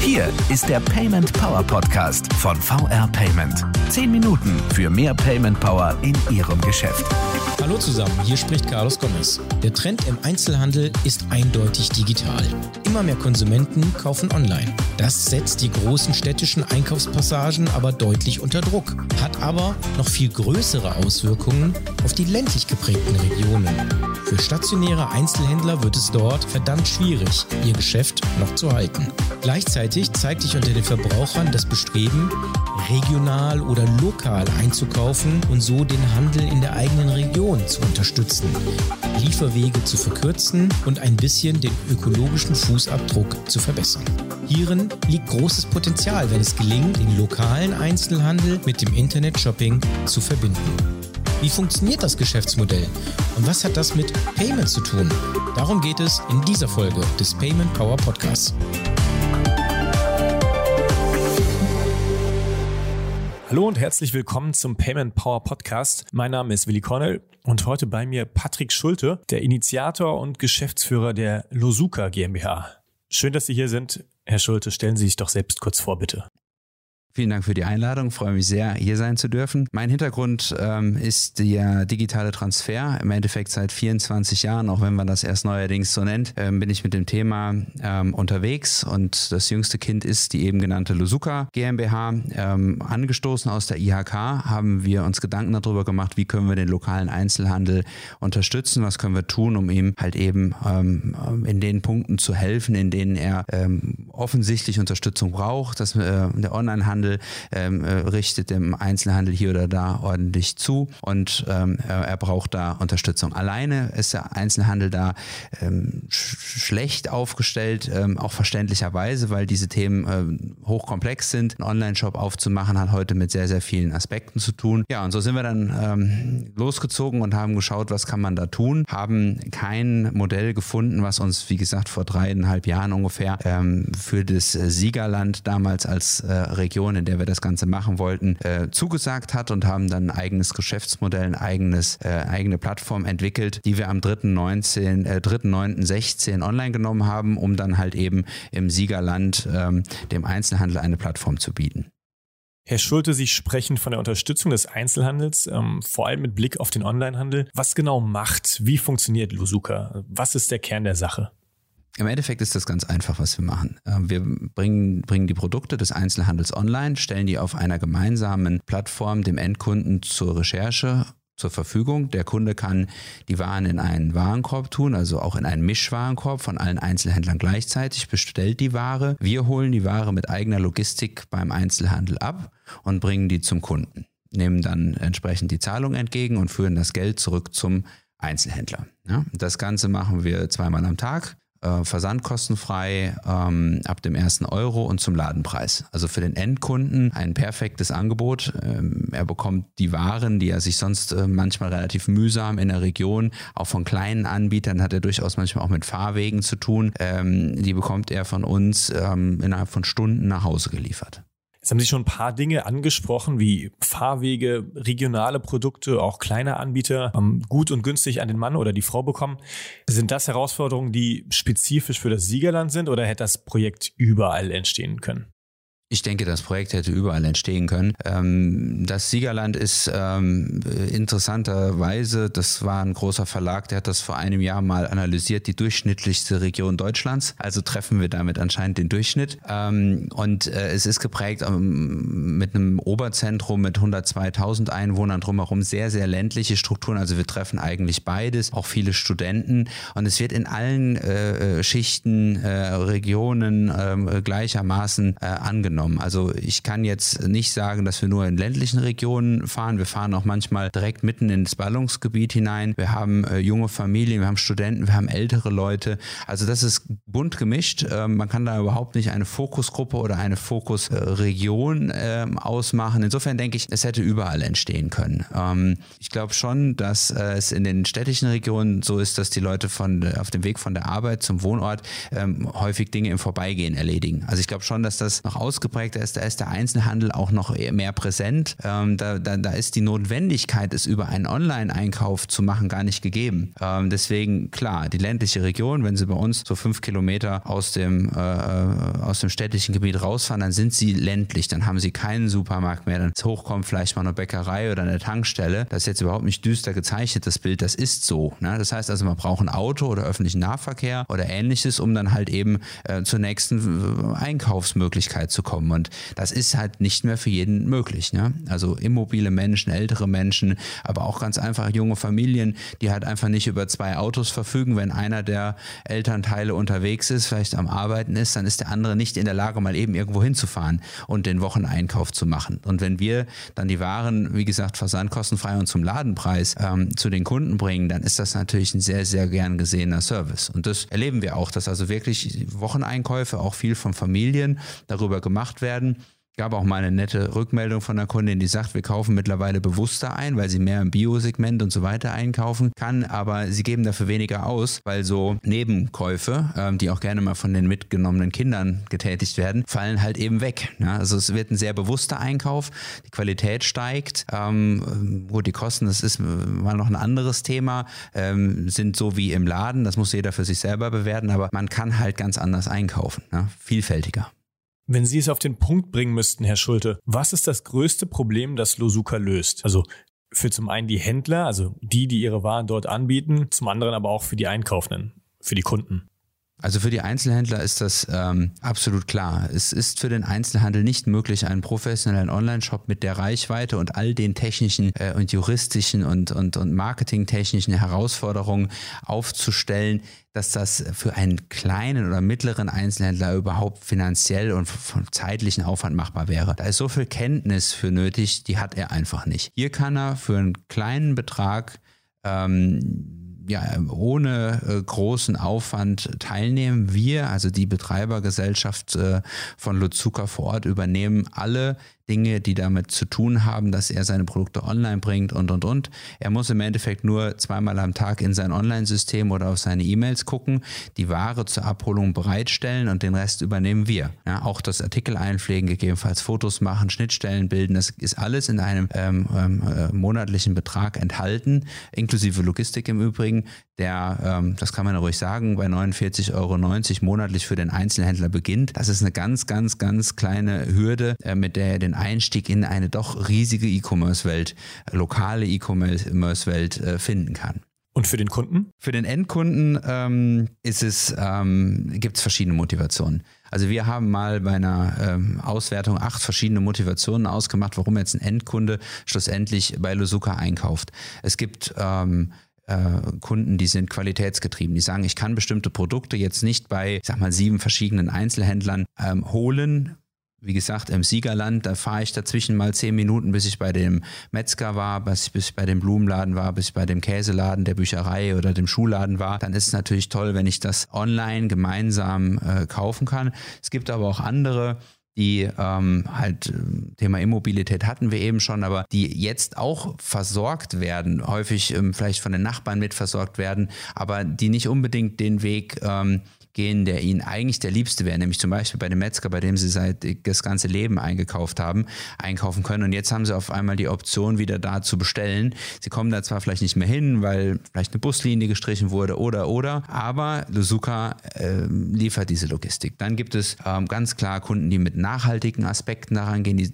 Hier ist der Payment Power Podcast von VR Payment. Zehn Minuten für mehr Payment Power in Ihrem Geschäft. Hallo zusammen, hier spricht Carlos Gomez. Der Trend im Einzelhandel ist eindeutig digital. Immer mehr Konsumenten kaufen online. Das setzt die großen städtischen Einkaufspassagen aber deutlich unter Druck, hat aber noch viel größere Auswirkungen auf die ländlich geprägten Regionen. Für stationäre Einzelhändler wird es dort verdammt schwierig, ihr Geschäft noch zu halten. Gleichzeitig zeigt sich unter den Verbrauchern das Bestreben, regional oder lokal einzukaufen und so den Handel in der eigenen Region zu unterstützen, Lieferwege zu verkürzen und ein bisschen den ökologischen Fußabdruck zu verbessern. Hierin liegt großes Potenzial, wenn es gelingt, den lokalen Einzelhandel mit dem Internet-Shopping zu verbinden. Wie funktioniert das Geschäftsmodell und was hat das mit Payment zu tun? Darum geht es in dieser Folge des Payment Power Podcasts. Hallo und herzlich willkommen zum Payment Power Podcast. Mein Name ist Willi Cornell und heute bei mir Patrick Schulte, der Initiator und Geschäftsführer der Losuka GmbH. Schön, dass Sie hier sind. Herr Schulte, stellen Sie sich doch selbst kurz vor, bitte. Vielen Dank für die Einladung. freue mich sehr, hier sein zu dürfen. Mein Hintergrund ähm, ist der digitale Transfer. Im Endeffekt seit 24 Jahren, auch wenn man das erst neuerdings so nennt, ähm, bin ich mit dem Thema ähm, unterwegs. Und das jüngste Kind ist die eben genannte Lusuka GmbH. Ähm, angestoßen aus der IHK haben wir uns Gedanken darüber gemacht, wie können wir den lokalen Einzelhandel unterstützen, was können wir tun, um ihm halt eben ähm, in den Punkten zu helfen, in denen er ähm, offensichtlich Unterstützung braucht, dass äh, der Onlinehandel Einzelhandel ähm, äh, richtet dem Einzelhandel hier oder da ordentlich zu und ähm, er braucht da Unterstützung. Alleine ist der Einzelhandel da ähm, sch schlecht aufgestellt, ähm, auch verständlicherweise, weil diese Themen äh, hochkomplex sind. Ein Online-Shop aufzumachen hat heute mit sehr, sehr vielen Aspekten zu tun. Ja, und so sind wir dann ähm, losgezogen und haben geschaut, was kann man da tun, haben kein Modell gefunden, was uns, wie gesagt, vor dreieinhalb Jahren ungefähr ähm, für das Siegerland damals als äh, Region Region, in der wir das Ganze machen wollten, äh, zugesagt hat und haben dann ein eigenes Geschäftsmodell, ein eigenes, äh, eigene Plattform entwickelt, die wir am 3.9.16 äh, 3. online genommen haben, um dann halt eben im Siegerland ähm, dem Einzelhandel eine Plattform zu bieten. Herr Schulte, Sie sprechen von der Unterstützung des Einzelhandels, ähm, vor allem mit Blick auf den Onlinehandel. Was genau macht, wie funktioniert Lusuka? Was ist der Kern der Sache? Im Endeffekt ist das ganz einfach, was wir machen. Ähm, wir bringen, bringen die Produkte des Einzelhandels online, stellen die auf einer gemeinsamen Plattform dem Endkunden zur Recherche zur Verfügung. Der Kunde kann die Waren in einen Warenkorb tun, also auch in einen Mischwarenkorb von allen Einzelhändlern gleichzeitig, bestellt die Ware. Wir holen die Ware mit eigener Logistik beim Einzelhandel ab und bringen die zum Kunden, nehmen dann entsprechend die Zahlung entgegen und führen das Geld zurück zum Einzelhändler. Ja, das Ganze machen wir zweimal am Tag äh, versandkostenfrei ähm, ab dem ersten Euro und zum Ladenpreis. Also für den Endkunden ein perfektes Angebot. Ähm, er bekommt die Waren, die er sich sonst äh, manchmal relativ mühsam in der Region, auch von kleinen Anbietern hat er durchaus manchmal auch mit Fahrwegen zu tun. Ähm, die bekommt er von uns ähm, innerhalb von Stunden nach Hause geliefert. Jetzt haben Sie schon ein paar Dinge angesprochen, wie Fahrwege, regionale Produkte, auch kleine Anbieter gut und günstig an den Mann oder die Frau bekommen. Sind das Herausforderungen, die spezifisch für das Siegerland sind oder hätte das Projekt überall entstehen können? Ich denke, das Projekt hätte überall entstehen können. Ähm, das Siegerland ist ähm, interessanterweise, das war ein großer Verlag, der hat das vor einem Jahr mal analysiert, die durchschnittlichste Region Deutschlands. Also treffen wir damit anscheinend den Durchschnitt. Ähm, und äh, es ist geprägt mit einem Oberzentrum mit 102.000 Einwohnern drumherum, sehr, sehr ländliche Strukturen. Also wir treffen eigentlich beides, auch viele Studenten. Und es wird in allen äh, äh, Schichten, Regionen gleichermaßen angenommen genommen. Also ich kann jetzt nicht sagen, dass wir nur in ländlichen Regionen fahren. Wir fahren auch manchmal direkt mitten ins Ballungsgebiet hinein. Wir haben äh, junge Familien, wir haben Studenten, wir haben ältere Leute. Also das ist bunt gemischt. Ähm, man kann da überhaupt nicht eine Fokusgruppe oder eine Fokusregion äh, ausmachen. Insofern denke ich, es hätte überall entstehen können. Ähm, ich glaube schon, dass äh, es in den städtischen Regionen so ist, dass die Leute von auf dem Weg von der Arbeit zum Wohnort ähm, häufig Dinge im Vorbeigehen erledigen. Also ich glaube schon, dass das noch aus ausgeprägter ist, da ist der Einzelhandel auch noch mehr präsent. Ähm, da, da, da ist die Notwendigkeit, es über einen Online-Einkauf zu machen, gar nicht gegeben. Ähm, deswegen, klar, die ländliche Region, wenn sie bei uns so fünf Kilometer aus dem, äh, äh, aus dem städtischen Gebiet rausfahren, dann sind sie ländlich, dann haben sie keinen Supermarkt mehr, dann hochkommt vielleicht mal eine Bäckerei oder eine Tankstelle. Das ist jetzt überhaupt nicht düster gezeichnet, das Bild, das ist so. Ne? Das heißt also, man braucht ein Auto oder öffentlichen Nahverkehr oder ähnliches, um dann halt eben äh, zur nächsten äh, Einkaufsmöglichkeit zu kommen. Und das ist halt nicht mehr für jeden möglich. Ne? Also immobile Menschen, ältere Menschen, aber auch ganz einfach junge Familien, die halt einfach nicht über zwei Autos verfügen. Wenn einer der Elternteile unterwegs ist, vielleicht am Arbeiten ist, dann ist der andere nicht in der Lage, mal eben irgendwo hinzufahren und den Wocheneinkauf zu machen. Und wenn wir dann die Waren, wie gesagt, versandkostenfrei und zum Ladenpreis ähm, zu den Kunden bringen, dann ist das natürlich ein sehr, sehr gern gesehener Service. Und das erleben wir auch, dass also wirklich Wocheneinkäufe auch viel von Familien darüber gemacht werden gab auch mal eine nette Rückmeldung von einer Kundin, die sagt, wir kaufen mittlerweile bewusster ein, weil sie mehr im Biosegment und so weiter einkaufen kann, aber sie geben dafür weniger aus, weil so Nebenkäufe, ähm, die auch gerne mal von den mitgenommenen Kindern getätigt werden, fallen halt eben weg. Ja? Also es wird ein sehr bewusster Einkauf, die Qualität steigt, ähm, gut, die Kosten, das ist mal noch ein anderes Thema, ähm, sind so wie im Laden, das muss jeder für sich selber bewerten, aber man kann halt ganz anders einkaufen, ja? vielfältiger. Wenn Sie es auf den Punkt bringen müssten, Herr Schulte, was ist das größte Problem, das Losuka löst? Also für zum einen die Händler, also die, die ihre Waren dort anbieten, zum anderen aber auch für die Einkaufenden, für die Kunden. Also für die Einzelhändler ist das ähm, absolut klar. Es ist für den Einzelhandel nicht möglich, einen professionellen Online-Shop mit der Reichweite und all den technischen äh, und juristischen und, und, und marketingtechnischen Herausforderungen aufzustellen, dass das für einen kleinen oder mittleren Einzelhändler überhaupt finanziell und vom zeitlichen Aufwand machbar wäre. Da ist so viel Kenntnis für nötig, die hat er einfach nicht. Hier kann er für einen kleinen Betrag ähm, ja, ohne äh, großen Aufwand teilnehmen. Wir, also die Betreibergesellschaft äh, von Luzuka vor Ort, übernehmen alle Dinge, die damit zu tun haben, dass er seine Produkte online bringt und, und, und. Er muss im Endeffekt nur zweimal am Tag in sein Online-System oder auf seine E-Mails gucken, die Ware zur Abholung bereitstellen und den Rest übernehmen wir. Ja, auch das Artikel einpflegen, gegebenenfalls Fotos machen, Schnittstellen bilden, das ist alles in einem ähm, ähm, äh, monatlichen Betrag enthalten, inklusive Logistik im Übrigen, der, ähm, das kann man ruhig sagen, bei 49,90 Euro monatlich für den Einzelhändler beginnt. Das ist eine ganz, ganz, ganz kleine Hürde, äh, mit der er den Einstieg in eine doch riesige E-Commerce-Welt, lokale E-Commerce-Welt äh, finden kann. Und für den Kunden? Für den Endkunden ähm, ist es, ähm, gibt es verschiedene Motivationen. Also wir haben mal bei einer ähm, Auswertung acht verschiedene Motivationen ausgemacht, warum jetzt ein Endkunde schlussendlich bei Lusuka einkauft. Es gibt ähm, äh, Kunden, die sind qualitätsgetrieben. Die sagen, ich kann bestimmte Produkte jetzt nicht bei, ich sag mal, sieben verschiedenen Einzelhändlern ähm, holen, wie gesagt, im Siegerland, da fahre ich dazwischen mal zehn Minuten, bis ich bei dem Metzger war, bis ich, bis ich bei dem Blumenladen war, bis ich bei dem Käseladen, der Bücherei oder dem Schuhladen war. Dann ist es natürlich toll, wenn ich das online gemeinsam äh, kaufen kann. Es gibt aber auch andere, die ähm, halt äh, Thema Immobilität hatten wir eben schon, aber die jetzt auch versorgt werden, häufig ähm, vielleicht von den Nachbarn mit versorgt werden, aber die nicht unbedingt den Weg ähm, gehen, der ihnen eigentlich der Liebste wäre, nämlich zum Beispiel bei dem Metzger, bei dem sie seit das ganze Leben eingekauft haben, einkaufen können. Und jetzt haben sie auf einmal die Option, wieder da zu bestellen. Sie kommen da zwar vielleicht nicht mehr hin, weil vielleicht eine Buslinie gestrichen wurde oder oder, aber Luzuka äh, liefert diese Logistik. Dann gibt es ähm, ganz klar Kunden, die mit nachhaltigen Aspekten daran gehen. Die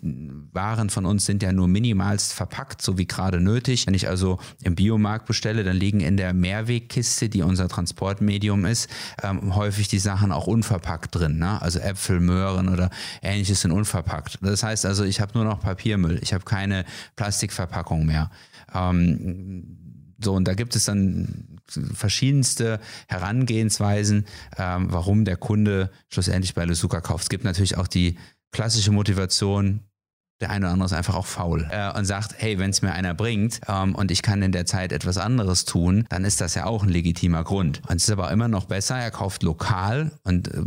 Waren von uns sind ja nur minimalst verpackt, so wie gerade nötig. Wenn ich also im Biomarkt bestelle, dann liegen in der Mehrwegkiste, die unser Transportmedium ist, ähm, häufig häufig die Sachen auch unverpackt drin. Ne? Also Äpfel, Möhren oder ähnliches sind unverpackt. Das heißt also, ich habe nur noch Papiermüll. Ich habe keine Plastikverpackung mehr. Ähm, so, und da gibt es dann verschiedenste Herangehensweisen, ähm, warum der Kunde schlussendlich bei Lusuka kauft. Es gibt natürlich auch die klassische Motivation, der eine oder andere ist einfach auch faul äh, und sagt, hey, wenn es mir einer bringt ähm, und ich kann in der Zeit etwas anderes tun, dann ist das ja auch ein legitimer Grund. Und es ist aber immer noch besser, er kauft lokal und äh,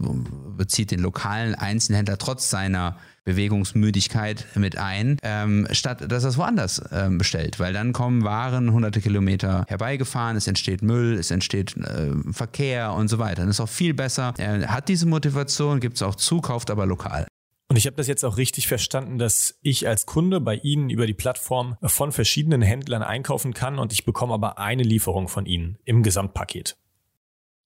bezieht den lokalen Einzelhändler trotz seiner Bewegungsmüdigkeit mit ein, ähm, statt dass er es woanders ähm, bestellt. Weil dann kommen Waren hunderte Kilometer herbeigefahren, es entsteht Müll, es entsteht äh, Verkehr und so weiter. Dann ist auch viel besser. Er hat diese Motivation, gibt es auch zu, kauft aber lokal. Und ich habe das jetzt auch richtig verstanden, dass ich als Kunde bei Ihnen über die Plattform von verschiedenen Händlern einkaufen kann und ich bekomme aber eine Lieferung von Ihnen im Gesamtpaket.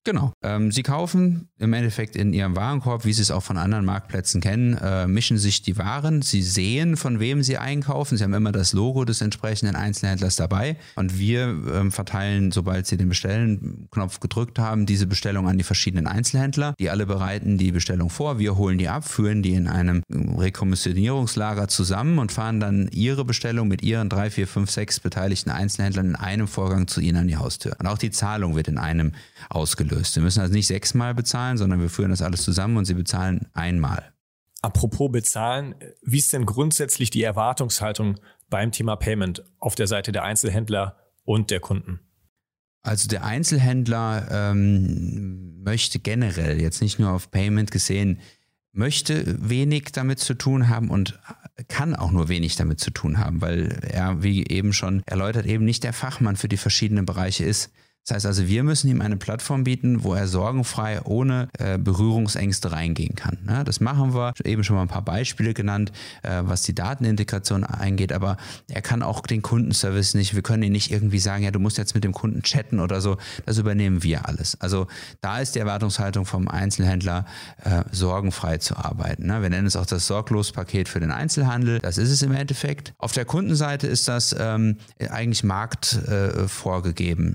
Genau. Ähm, sie kaufen im Endeffekt in ihrem Warenkorb, wie sie es auch von anderen Marktplätzen kennen, äh, mischen sich die Waren. Sie sehen, von wem sie einkaufen. Sie haben immer das Logo des entsprechenden Einzelhändlers dabei. Und wir ähm, verteilen, sobald sie den Bestellen-Knopf gedrückt haben, diese Bestellung an die verschiedenen Einzelhändler. Die alle bereiten die Bestellung vor. Wir holen die ab, führen die in einem Rekommissionierungslager zusammen und fahren dann ihre Bestellung mit ihren drei, vier, fünf, sechs beteiligten Einzelhändlern in einem Vorgang zu ihnen an die Haustür. Und auch die Zahlung wird in einem ausgelöst gelöst. Sie müssen also nicht sechsmal bezahlen, sondern wir führen das alles zusammen und Sie bezahlen einmal. Apropos bezahlen, wie ist denn grundsätzlich die Erwartungshaltung beim Thema Payment auf der Seite der Einzelhändler und der Kunden? Also der Einzelhändler ähm, möchte generell, jetzt nicht nur auf Payment gesehen, möchte wenig damit zu tun haben und kann auch nur wenig damit zu tun haben, weil er, wie eben schon erläutert, eben nicht der Fachmann für die verschiedenen Bereiche ist. Das heißt also, wir müssen ihm eine Plattform bieten, wo er sorgenfrei ohne äh, Berührungsängste reingehen kann. Ja, das machen wir. Eben schon mal ein paar Beispiele genannt, äh, was die Datenintegration eingeht, aber er kann auch den Kundenservice nicht, wir können ihn nicht irgendwie sagen, ja, du musst jetzt mit dem Kunden chatten oder so. Das übernehmen wir alles. Also da ist die Erwartungshaltung vom Einzelhändler, äh, sorgenfrei zu arbeiten. Ne? Wir nennen es auch das Sorglospaket für den Einzelhandel. Das ist es im Endeffekt. Auf der Kundenseite ist das ähm, eigentlich Markt äh.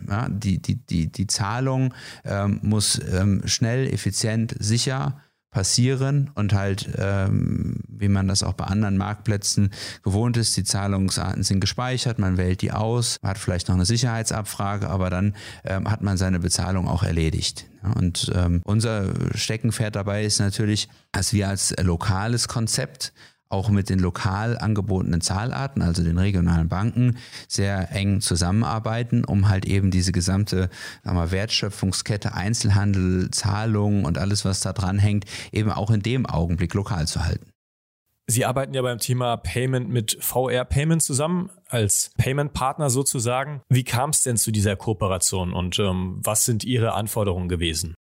Ja? Die, die, die, die Zahlung ähm, muss ähm, schnell, effizient, sicher passieren und halt, ähm, wie man das auch bei anderen Marktplätzen gewohnt ist, die Zahlungsarten sind gespeichert, man wählt die aus, hat vielleicht noch eine Sicherheitsabfrage, aber dann ähm, hat man seine Bezahlung auch erledigt. Und ähm, unser Steckenpferd dabei ist natürlich, dass wir als lokales Konzept auch mit den lokal angebotenen Zahlarten, also den regionalen Banken, sehr eng zusammenarbeiten, um halt eben diese gesamte mal, Wertschöpfungskette, Einzelhandel, Zahlungen und alles, was da dran hängt, eben auch in dem Augenblick lokal zu halten. Sie arbeiten ja beim Thema Payment mit VR Payment zusammen, als Payment-Partner sozusagen. Wie kam es denn zu dieser Kooperation und ähm, was sind Ihre Anforderungen gewesen?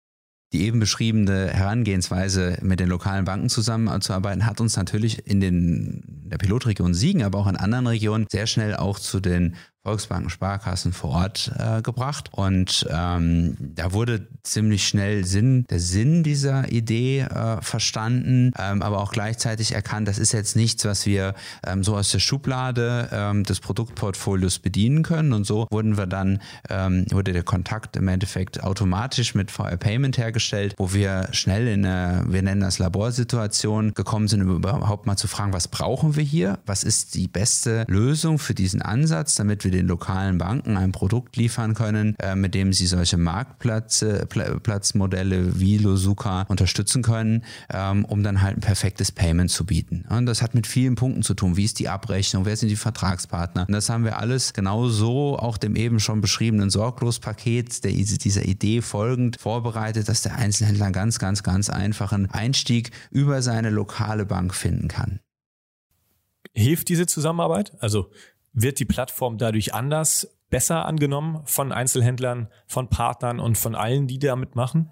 Die eben beschriebene Herangehensweise, mit den lokalen Banken zusammenzuarbeiten, hat uns natürlich in den, der Pilotregion Siegen, aber auch in anderen Regionen sehr schnell auch zu den Volksbanken, Sparkassen vor Ort äh, gebracht. Und ähm, da wurde ziemlich schnell Sinn, der Sinn dieser Idee äh, verstanden, ähm, aber auch gleichzeitig erkannt, das ist jetzt nichts, was wir ähm, so aus der Schublade ähm, des Produktportfolios bedienen können. Und so wurden wir dann, ähm, wurde der Kontakt im Endeffekt automatisch mit VR Payment hergestellt, wo wir schnell in eine, wir nennen das Laborsituation, gekommen sind, um überhaupt mal zu fragen, was brauchen wir hier? Was ist die beste Lösung für diesen Ansatz, damit wir den lokalen Banken ein Produkt liefern können, äh, mit dem sie solche Marktplatzmodelle wie Losuka unterstützen können, ähm, um dann halt ein perfektes Payment zu bieten. Und das hat mit vielen Punkten zu tun. Wie ist die Abrechnung? Wer sind die Vertragspartner? Und das haben wir alles genau so auch dem eben schon beschriebenen Sorglospaket der, dieser Idee folgend vorbereitet, dass der Einzelhändler ganz, ganz, ganz einfachen Einstieg über seine lokale Bank finden kann. Hilft diese Zusammenarbeit? Also wird die Plattform dadurch anders, besser angenommen von Einzelhändlern, von Partnern und von allen, die damit machen?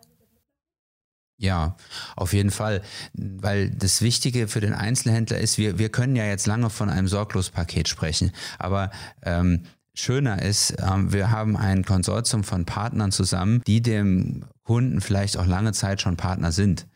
Ja, auf jeden Fall. Weil das Wichtige für den Einzelhändler ist, wir, wir können ja jetzt lange von einem Sorglospaket sprechen, aber ähm, schöner ist, ähm, wir haben ein Konsortium von Partnern zusammen, die dem Kunden vielleicht auch lange Zeit schon Partner sind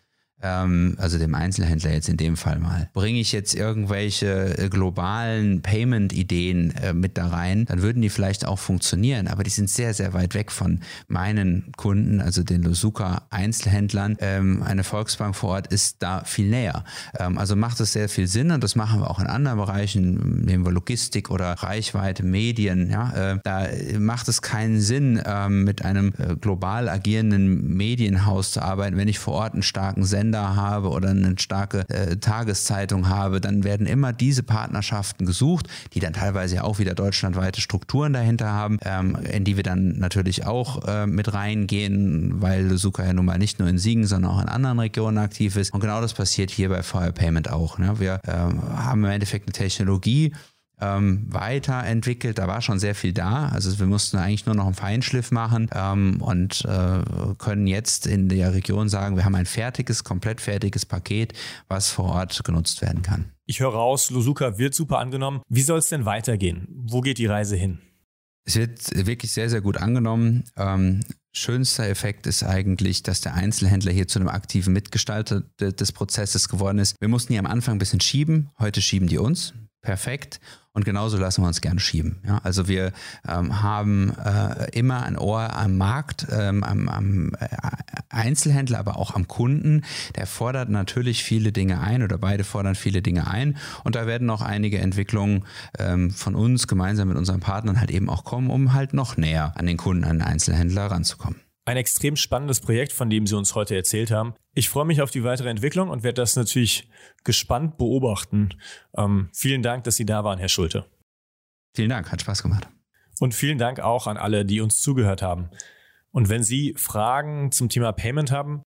ähm, also dem Einzelhändler jetzt in dem Fall mal, bringe ich jetzt irgendwelche äh, globalen Payment-Ideen äh, mit da rein, dann würden die vielleicht auch funktionieren, aber die sind sehr, sehr weit weg von meinen Kunden, also den Losuka Einzelhändlern. Ähm, eine Volksbank vor Ort ist da viel näher. Ähm, also macht es sehr viel Sinn und das machen wir auch in anderen Bereichen, nehmen wir Logistik oder Reichweite, Medien. Ja, äh, da macht es keinen Sinn, ähm, mit einem äh, global agierenden Medienhaus zu arbeiten, wenn ich vor Ort einen starken Sender Sender habe oder eine starke äh, Tageszeitung habe, dann werden immer diese Partnerschaften gesucht, die dann teilweise auch wieder deutschlandweite Strukturen dahinter haben, ähm, in die wir dann natürlich auch äh, mit reingehen, weil Suka ja nun mal nicht nur in Siegen, sondern auch in anderen Regionen aktiv ist. Und genau das passiert hier bei Fire Payment auch. Ne? Wir äh, haben im Endeffekt eine Technologie, ähm, weiterentwickelt. Da war schon sehr viel da. Also wir mussten eigentlich nur noch einen Feinschliff machen ähm, und äh, können jetzt in der Region sagen, wir haben ein fertiges, komplett fertiges Paket, was vor Ort genutzt werden kann. Ich höre raus, Lusuka wird super angenommen. Wie soll es denn weitergehen? Wo geht die Reise hin? Es wird wirklich sehr, sehr gut angenommen. Ähm, schönster Effekt ist eigentlich, dass der Einzelhändler hier zu einem aktiven Mitgestalter des Prozesses geworden ist. Wir mussten hier am Anfang ein bisschen schieben. Heute schieben die uns. Perfekt. Und genauso lassen wir uns gerne schieben. Ja, also wir ähm, haben äh, immer ein Ohr am Markt, ähm, am, am äh, Einzelhändler, aber auch am Kunden. Der fordert natürlich viele Dinge ein oder beide fordern viele Dinge ein. Und da werden auch einige Entwicklungen ähm, von uns gemeinsam mit unseren Partnern halt eben auch kommen, um halt noch näher an den Kunden, an den Einzelhändler ranzukommen. Ein extrem spannendes Projekt, von dem Sie uns heute erzählt haben. Ich freue mich auf die weitere Entwicklung und werde das natürlich gespannt beobachten. Ähm, vielen Dank, dass Sie da waren, Herr Schulte. Vielen Dank, hat Spaß gemacht. Und vielen Dank auch an alle, die uns zugehört haben. Und wenn Sie Fragen zum Thema Payment haben,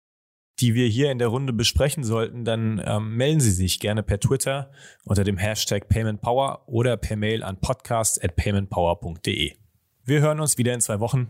die wir hier in der Runde besprechen sollten, dann ähm, melden Sie sich gerne per Twitter unter dem Hashtag PaymentPower oder per Mail an podcast@paymentpower.de. Wir hören uns wieder in zwei Wochen.